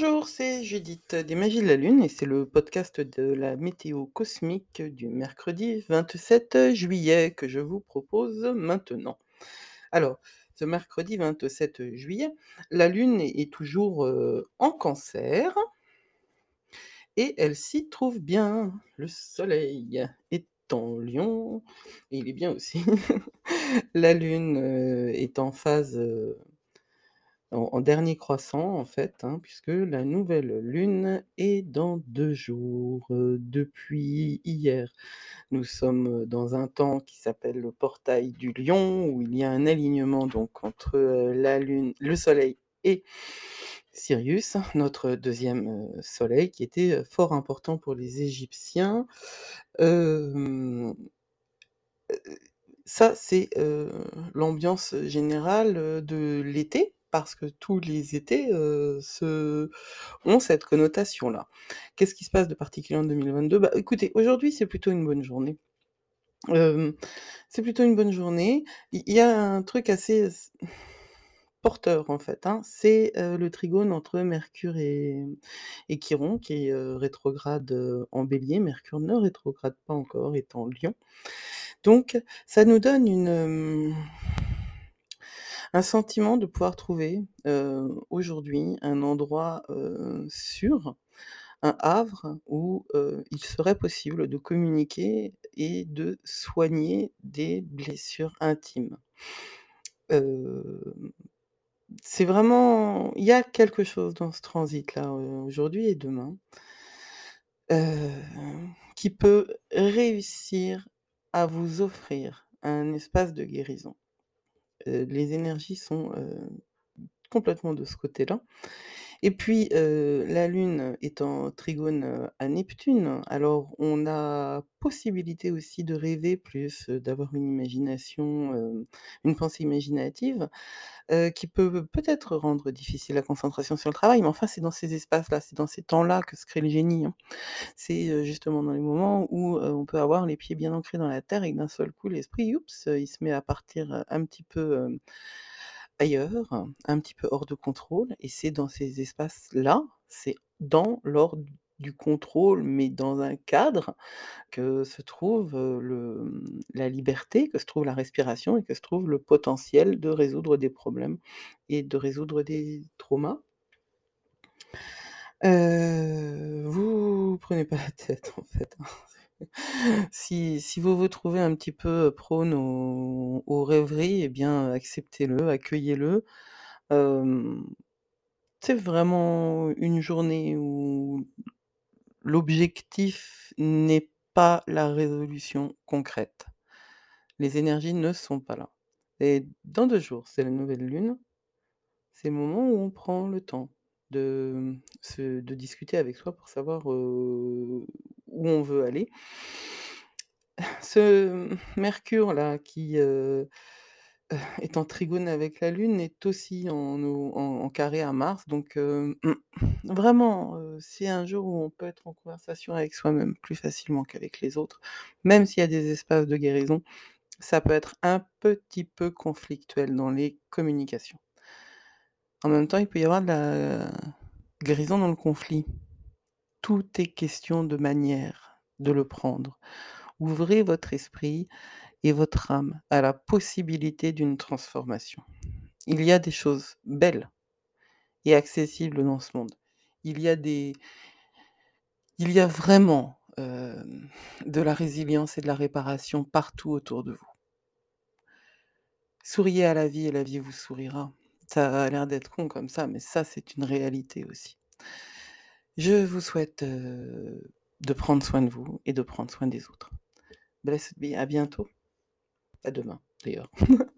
Bonjour, c'est Judith des Magies de la Lune et c'est le podcast de la météo cosmique du mercredi 27 juillet que je vous propose maintenant. Alors, ce mercredi 27 juillet, la Lune est toujours euh, en cancer et elle s'y trouve bien. Le Soleil est en Lion et il est bien aussi. La Lune euh, est en phase euh, en, dernier croissant, en fait, hein, puisque la nouvelle lune est dans deux jours. euh, depuis hier, nous sommes dans un temps qui s'appelle le portail du lion, où il y a un alignement donc entre euh, la lune, le soleil et Sirius, notre deuxième euh, soleil, qui était fort important pour les Égyptiens. Ça, c'est l'ambiance générale de l'été, parce que tous les étés ont cette connotation-là. Qu'est-ce qui se passe de particulier en 2022? Bah, écoutez, aujourd'hui, c'est plutôt une bonne journée. C'est plutôt une bonne journée. Il y a un truc assez porteur, en fait, hein. C'est le trigone entre Mercure et, et Chiron, qui est rétrograde en bélier. Mercure ne rétrograde pas encore, est en lion. Donc, ça nous donne une, un sentiment de pouvoir trouver euh, aujourd'hui un endroit euh, sûr, un havre où euh, il serait possible de communiquer et de soigner des blessures intimes. C'est vraiment, il y a quelque chose dans ce transit-là aujourd'hui et demain qui peut réussir à vous offrir un espace de guérison. Les énergies sont, complètement de ce côté-là et puis, la Lune est en trigone, à Neptune, alors on a possibilité aussi de rêver plus, d'avoir une imagination, une pensée imaginative, qui peut peut-être rendre difficile la concentration sur le travail, mais enfin c'est dans ces espaces-là, c'est dans ces temps-là que se crée le génie, hein. C'est, justement dans les moments où, on peut avoir les pieds bien ancrés dans la terre et d'un seul coup l'esprit, oups, il se met à partir, un petit peu, ailleurs, un petit peu hors de contrôle et c'est dans ces espaces-là, c'est dans l'ordre du contrôle, mais dans un cadre, que se trouve, mmh, la liberté, que se trouve la respiration et que se trouve le potentiel de résoudre des problèmes et de résoudre des traumas. Vous prenez pas la tête en fait, hein. Si vous vous trouvez un petit peu prône aux aux rêveries et bien, acceptez-le, accueillez-le. C'est vraiment une journée où l'objectif n'est pas la résolution concrète. Les énergies ne sont pas là et dans 2 jours, c'est la nouvelle lune. C'est le moment où on prend le temps de, discuter avec soi pour savoir, où on veut aller. Ce, Mercure-là qui, heu, heu, est en trigone avec la Lune est aussi en carré à Mars donc heu, vraiment, c'est un jour où on peut être en conversation avec soi-même plus facilement qu'avec les autres. Même s'il y a des espaces de guérison, ça peut être un petit peu conflictuel dans les communications. En même temps, il peut y avoir de la guérison dans le conflit. Tout est question de manière de le prendre. Ouvrez votre esprit et votre âme à la possibilité d'une transformation. Il y a des choses belles et accessibles dans ce monde. Il y a vraiment, de la résilience et de la réparation partout autour de vous. Souriez à la vie et la vie vous sourira. Ça a l'air d'être con comme ça, mais ça, c'est une réalité aussi. Je vous souhaite, heu, de prendre soin de vous et de prendre soin des autres. Blessed be, à bientôt. À demain d'ailleurs.